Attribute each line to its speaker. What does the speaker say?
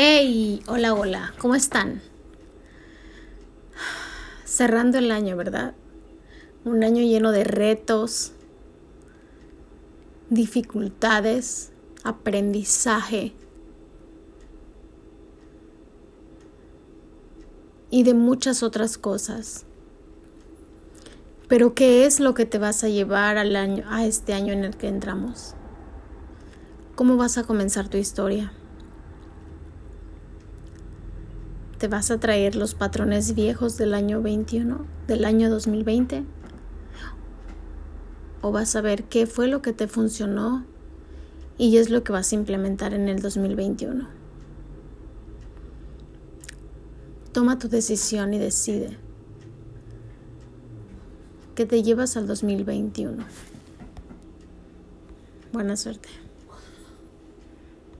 Speaker 1: Hey, hola, hola, ¿cómo están? Cerrando el año, ¿verdad? Un año lleno de retos, dificultades, aprendizaje y de muchas otras cosas. Pero ¿qué es lo que te vas a llevar al año a este año en el que entramos? ¿Cómo vas a comenzar tu historia? ¿Te vas a traer los patrones viejos del año 21, del año 2020? ¿O vas a ver qué fue lo que te funcionó y es lo que vas a implementar en el 2021? Toma tu decisión y decide que te llevas al 2021. Buena suerte.